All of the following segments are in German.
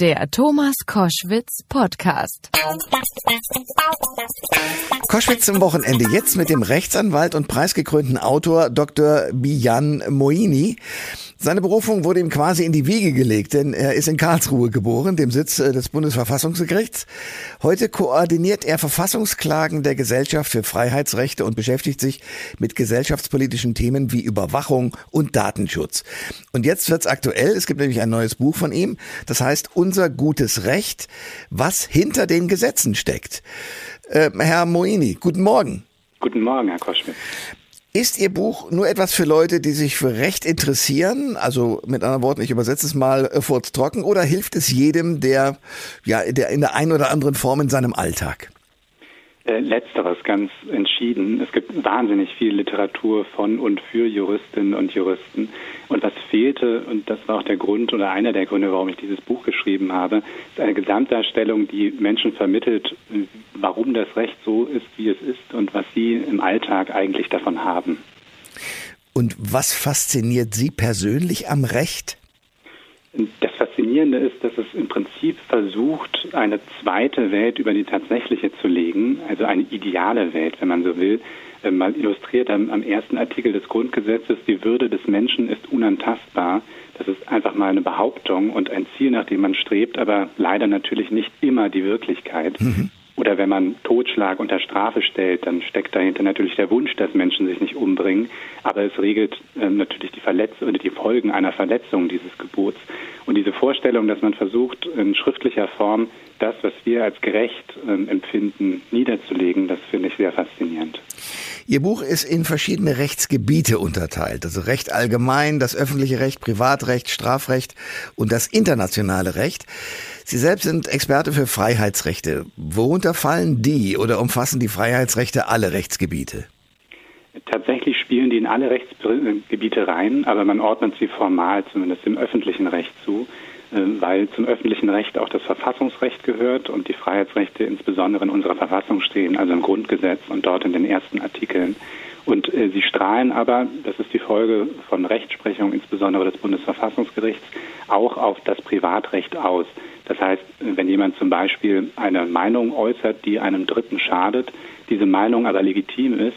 Der Thomas Koschwitz Podcast. Koschwitz zum Wochenende jetzt mit dem Rechtsanwalt und preisgekrönten Autor Dr. Bijan Moini. Seine Berufung wurde ihm quasi in die Wiege gelegt, denn er ist in Karlsruhe geboren, dem Sitz äh, des Bundesverfassungsgerichts. Heute koordiniert er Verfassungsklagen der Gesellschaft für Freiheitsrechte und beschäftigt sich mit gesellschaftspolitischen Themen wie Überwachung und Datenschutz. Und jetzt wird's aktuell. Es gibt nämlich ein neues Buch von ihm, das heißt Unser gutes Recht, was hinter den Gesetzen steckt. Äh, Herr Moini, guten Morgen. Guten Morgen, Herr Koschmidt. Ist Ihr Buch nur etwas für Leute, die sich für Recht interessieren? Also mit anderen Worten, ich übersetze es mal äh, trocken, oder hilft es jedem, der ja der in der einen oder anderen Form in seinem Alltag? Äh, letzteres ganz entschieden. Es gibt wahnsinnig viel Literatur von und für Juristinnen und Juristen. Und was fehlte, und das war auch der Grund oder einer der Gründe, warum ich dieses Buch geschrieben habe, ist eine Gesamtdarstellung, die Menschen vermittelt, warum das Recht so ist, wie es ist und was sie im Alltag eigentlich davon haben. Und was fasziniert Sie persönlich am Recht? Das Faszinierende ist, dass es im Prinzip versucht, eine zweite Welt über die tatsächliche zu legen, also eine ideale Welt, wenn man so will. Äh, mal illustriert am, am ersten Artikel des Grundgesetzes, die Würde des Menschen ist unantastbar. Das ist einfach mal eine Behauptung und ein Ziel, nach dem man strebt, aber leider natürlich nicht immer die Wirklichkeit. Mhm. Oder wenn man Totschlag unter Strafe stellt, dann steckt dahinter natürlich der Wunsch, dass Menschen sich nicht umbringen. Aber es regelt äh, natürlich die Verletzung oder die Folgen einer Verletzung dieses Gebots. Und diese Vorstellung, dass man versucht, in schriftlicher Form das, was wir als gerecht äh, empfinden, niederzulegen, das finde ich sehr faszinierend. Ihr Buch ist in verschiedene Rechtsgebiete unterteilt, also Recht allgemein, das öffentliche Recht, Privatrecht, Strafrecht und das internationale Recht. Sie selbst sind Experte für Freiheitsrechte. Worunter fallen die oder umfassen die Freiheitsrechte alle Rechtsgebiete? Tatsächlich spielen die in alle Rechtsgebiete rein, aber man ordnet sie formal zumindest im öffentlichen Recht zu. Ähm, weil zum öffentlichen Recht auch das Verfassungsrecht gehört und die Freiheitsrechte insbesondere in unserer Verfassung stehen, also im Grundgesetz und dort in den ersten Artikeln. Und äh, sie strahlen aber, das ist die Folge von Rechtsprechung, insbesondere des Bundesverfassungsgerichts, auch auf das Privatrecht aus. Das heißt, wenn jemand zum Beispiel eine Meinung äußert, die einem Dritten schadet, diese Meinung aber legitim ist,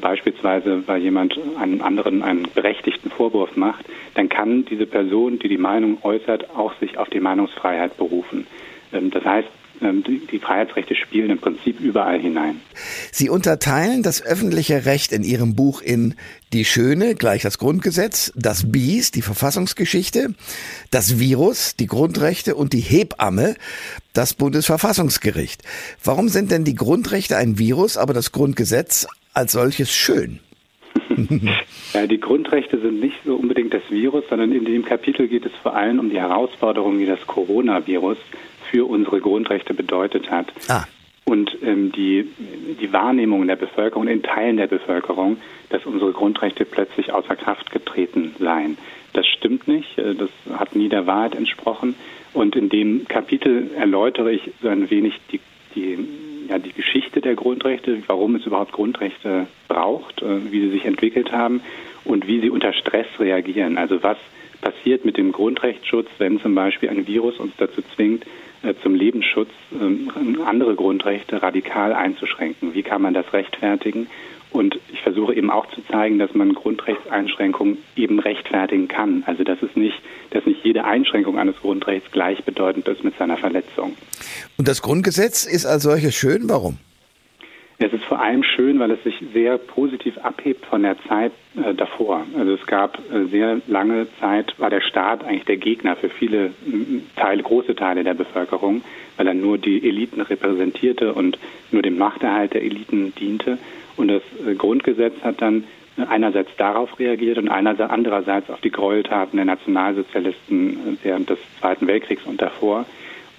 beispielsweise weil jemand einem anderen einen berechtigten Vorwurf macht, dann kann diese Person, die die Meinung äußert, auch sich auf die Meinungsfreiheit berufen. Ähm, das heißt, ähm, die Freiheitsrechte spielen im Prinzip überall hinein. Sie unterteilen das öffentliche Recht in Ihrem Buch in die Schöne, gleich das Grundgesetz, das Biest, die Verfassungsgeschichte, das Virus, die Grundrechte und die Hebamme, das Bundesverfassungsgericht. Warum sind denn die Grundrechte ein Virus, aber das Grundgesetz als solches schön? ja, die Grundrechte sind nicht so unbedingt das Virus, sondern in dem Kapitel geht es vor allem um die Herausforderungen, die das Coronavirus für unsere Grundrechte bedeutet hat. Ah. Und ähm, die, die Wahrnehmung der Bevölkerung, in Teilen der Bevölkerung, dass unsere Grundrechte plötzlich außer Kraft getreten seien. Das stimmt nicht, äh, das hat nie der Wahrheit entsprochen. Und in dem Kapitel erläutere ich so ein wenig die, die ja, die Geschichte der Grundrechte, warum es überhaupt Grundrechte braucht, äh, wie sie sich entwickelt haben und wie sie unter Stress reagieren. Also was passiert mit dem Grundrechtsschutz, wenn zum Beispiel ein Virus uns dazu zwingt, äh, zum Lebensschutz ähm, andere Grundrechte radikal einzuschränken. Wie kann man das rechtfertigen? Und ich versuche eben auch zu zeigen, dass man Grundrechtseinschränkungen eben rechtfertigen kann. Also dass es nicht, dass nicht jede Einschränkung eines Grundrechts gleichbedeutend ist mit seiner Verletzung. Und das Grundgesetz ist als solches schön. Warum? Vor allem schön, weil es sich sehr positiv abhebt von der Zeit äh, davor. Also es gab äh, sehr lange Zeit, war der Staat eigentlich der Gegner für viele Teile, große Teile der Bevölkerung, weil er nur die Eliten repräsentierte und nur dem Machterhalt der Eliten diente. Und das äh, Grundgesetz hat dann einerseits darauf reagiert und andererseits auf die Gräueltaten der Nationalsozialisten äh, während des Zweiten Weltkriegs und davor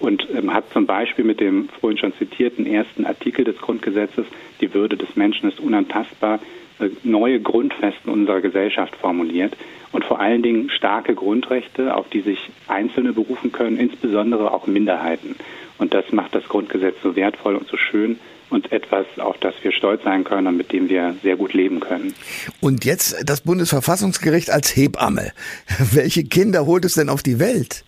und ähm, hat zum Beispiel mit dem vorhin schon zitierten ersten Artikel des Grundgesetzes, die Würde des Menschen ist unantastbar, äh, neue Grundfesten unserer Gesellschaft formuliert und vor allen Dingen starke Grundrechte, auf die sich Einzelne berufen können, insbesondere auch Minderheiten. Und das macht das Grundgesetz so wertvoll und so schön und etwas, auf das wir stolz sein können und mit dem wir sehr gut leben können. Und jetzt das Bundesverfassungsgericht als Hebamme. Welche Kinder holt es denn auf die Welt?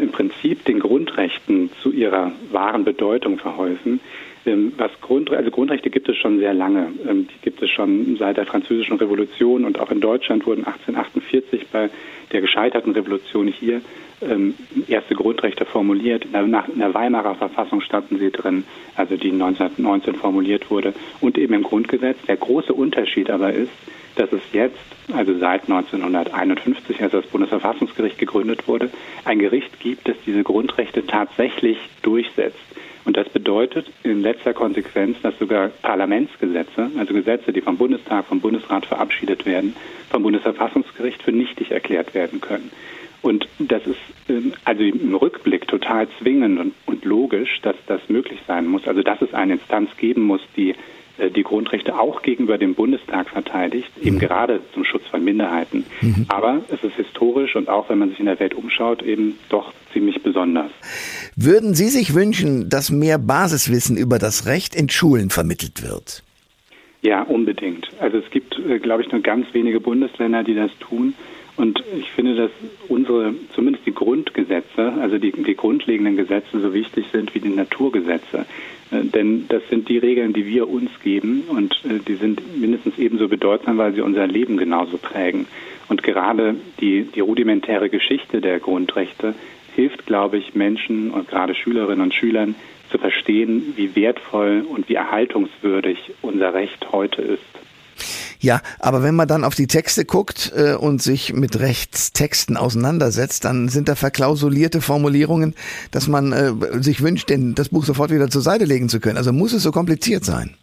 Im Prinzip den Grundrechten zu ihrer wahren Bedeutung verholfen. Ähm, was Grund, also Grundrechte gibt es schon sehr lange. Ähm, die gibt es schon seit der Französischen Revolution und auch in Deutschland wurden 1848 bei der gescheiterten Revolution hier ähm, erste Grundrechte formuliert. Der, in der Weimarer Verfassung standen sie drin, also die 1919 formuliert wurde und eben im Grundgesetz. Der große Unterschied aber ist, dass es jetzt, also seit 1951, als das Bundesverfassungsgericht gegründet wurde, ein Gericht gibt, das diese Grundrechte tatsächlich durchsetzt. Und das bedeutet in letzter Konsequenz, dass sogar Parlamentsgesetze, also Gesetze, die vom Bundestag, vom Bundesrat verabschiedet werden, vom Bundesverfassungsgericht für nichtig erklärt werden können. Und das ist ähm, also im Rückblick total zwingend und, logisch, dass das möglich sein muss. Also dass es eine Instanz geben muss, die die Grundrechte auch gegenüber dem Bundestag verteidigt, eben mhm. gerade zum Schutz von Minderheiten. Mhm. Aber es ist historisch und auch wenn man sich in der Welt umschaut, eben doch ziemlich besonders. Würden Sie sich wünschen, dass mehr Basiswissen über das Recht in Schulen vermittelt wird? Ja, unbedingt. Also es gibt, äh, glaube ich, nur ganz wenige Bundesländer, die das tun. Und ich finde, dass unsere, zumindest die Grundgesetze, also die, die grundlegenden Gesetze so wichtig sind wie die Naturgesetze. Äh, denn das sind die Regeln, die wir uns geben und äh, die sind mindestens ebenso bedeutsam, weil sie unser Leben genauso prägen. Und gerade die, die rudimentäre Geschichte der Grundrechte hilft, glaube ich, Menschen und gerade Schülerinnen und Schülern zu verstehen, wie wertvoll und wie erhaltungswürdig unser Recht heute ist. Ja, aber wenn man dann auf die Texte guckt äh, und sich mit Rechtstexten auseinandersetzt, dann sind da verklausulierte Formulierungen, dass man äh, sich wünscht, denn das Buch sofort wieder zur Seite legen zu können. Also muss es so kompliziert sein?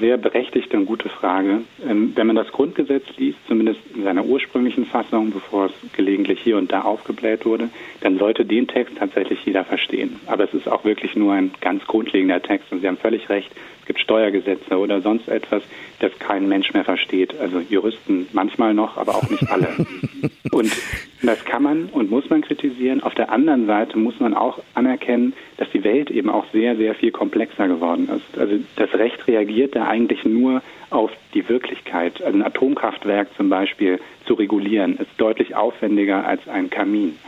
Sehr berechtigte und gute Frage. Ähm, wenn man das Grundgesetz liest, zumindest in seiner ursprünglichen Fassung, bevor es gelegentlich hier und da aufgebläht wurde, dann sollte den Text tatsächlich jeder verstehen. Aber es ist auch wirklich nur ein ganz grundlegender Text und Sie haben völlig recht, es gibt Steuergesetze oder sonst etwas, das kein Mensch mehr versteht. Also Juristen manchmal noch, aber auch nicht alle. und das kann man und muss man kritisieren. Auf der anderen Seite muss man auch anerkennen, dass die Welt eben auch sehr, sehr viel komplexer geworden ist. Also das Recht reagiert da eigentlich nur auf die Wirklichkeit. Also ein Atomkraftwerk zum Beispiel zu regulieren, ist deutlich aufwendiger als ein Kamin.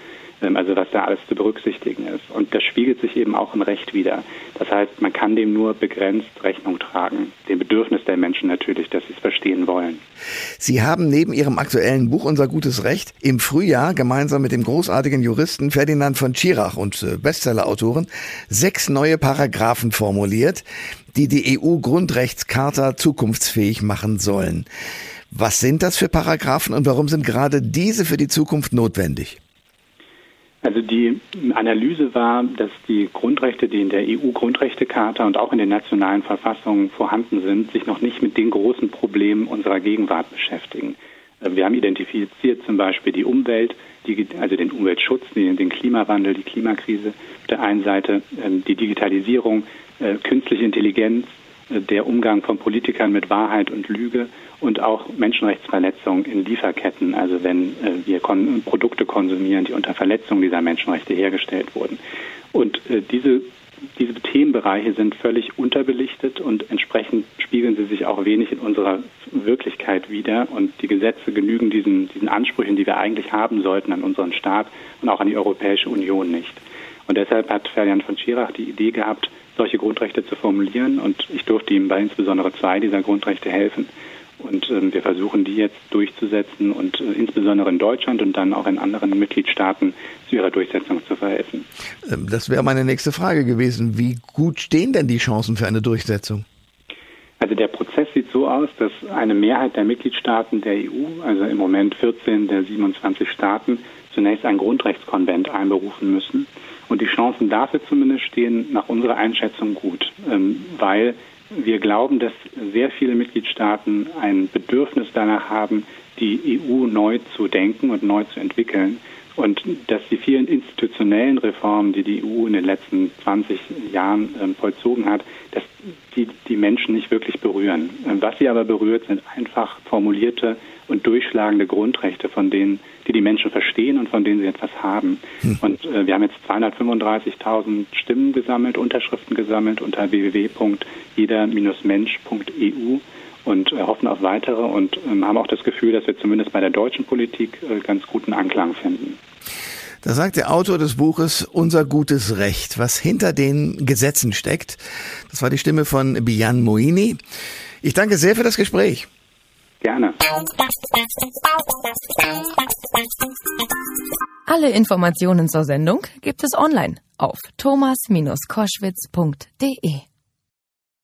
Also was da alles zu berücksichtigen ist. Und das spiegelt sich eben auch im Recht wieder. Das heißt, man kann dem nur begrenzt Rechnung tragen. Dem Bedürfnis der Menschen natürlich, dass sie es verstehen wollen. Sie haben neben Ihrem aktuellen Buch Unser gutes Recht im Frühjahr gemeinsam mit dem großartigen Juristen Ferdinand von Schirach und äh, Bestsellerautoren sechs neue Paragraphen formuliert, die die EU-Grundrechtscharta zukunftsfähig machen sollen. Was sind das für Paragraphen und warum sind gerade diese für die Zukunft notwendig? Also die Analyse war, dass die Grundrechte, die in der EU-Grundrechtecharta und auch in den nationalen Verfassungen vorhanden sind, sich noch nicht mit den großen Problemen unserer Gegenwart beschäftigen. Äh, wir haben identifiziert zum Beispiel die Umwelt, die, also den Umweltschutz, den, den, Klimawandel, die Klimakrise auf der einen Seite, ähm, die Digitalisierung, äh, künstliche Intelligenz, der Umgang von Politikern mit Wahrheit und Lüge und auch Menschenrechtsverletzungen in Lieferketten, also wenn äh, wir kon Produkte konsumieren, die unter Verletzung dieser Menschenrechte hergestellt wurden. Und äh, diese diese Themenbereiche sind völlig unterbelichtet und entsprechend spiegeln sie sich auch wenig in unserer Wirklichkeit wider. Und die Gesetze genügen diesen, diesen Ansprüchen, die wir eigentlich haben sollten an unseren Staat und auch an die Europäische Union nicht. Und deshalb hat Ferdinand von Schirach die Idee gehabt, solche Grundrechte zu formulieren. Und ich durfte ihm bei insbesondere zwei dieser Grundrechte helfen. Und ähm, wir versuchen die jetzt durchzusetzen und äh, insbesondere in Deutschland und dann auch in anderen Mitgliedstaaten zu ihrer Durchsetzung zu verhelfen. Ähm, das wäre meine nächste Frage gewesen. Wie gut stehen denn die Chancen für eine Durchsetzung? Also der Prozess sieht so aus, dass eine Mehrheit der Mitgliedstaaten der EU, also im Moment 14 der 27 Staaten, zunächst ein Grundrechtskonvent einberufen müssen. Und die Chancen dafür zumindest stehen nach unserer Einschätzung gut, ähm, weil wir glauben, dass sehr viele Mitgliedstaaten ein Bedürfnis danach haben, die EU neu zu denken und neu zu entwickeln und dass die vielen institutionellen Reformen, die die EU in den letzten 20 Jahren äh, vollzogen hat, dass die die Menschen nicht wirklich berühren. Ähm, was sie aber berührt, sind einfach formulierte und durchschlagende Grundrechte, von denen, die die Menschen verstehen und von denen sie etwas haben. Hm. Und äh, wir haben jetzt 235.000 Stimmen gesammelt, Unterschriften gesammelt unter www.jeder-mensch.eu und äh, hoffen auf weitere und ähm, haben auch das Gefühl, dass wir zumindest bei der deutschen Politik äh, ganz guten Anklang finden. Da sagt der Autor des Buches Unser gutes Recht, was hinter den Gesetzen steckt. Das war die Stimme von Bian Moini. Ich danke sehr für das Gespräch. Gerne. Alle Informationen zur Sendung gibt es online auf thomas-koschwitz.de.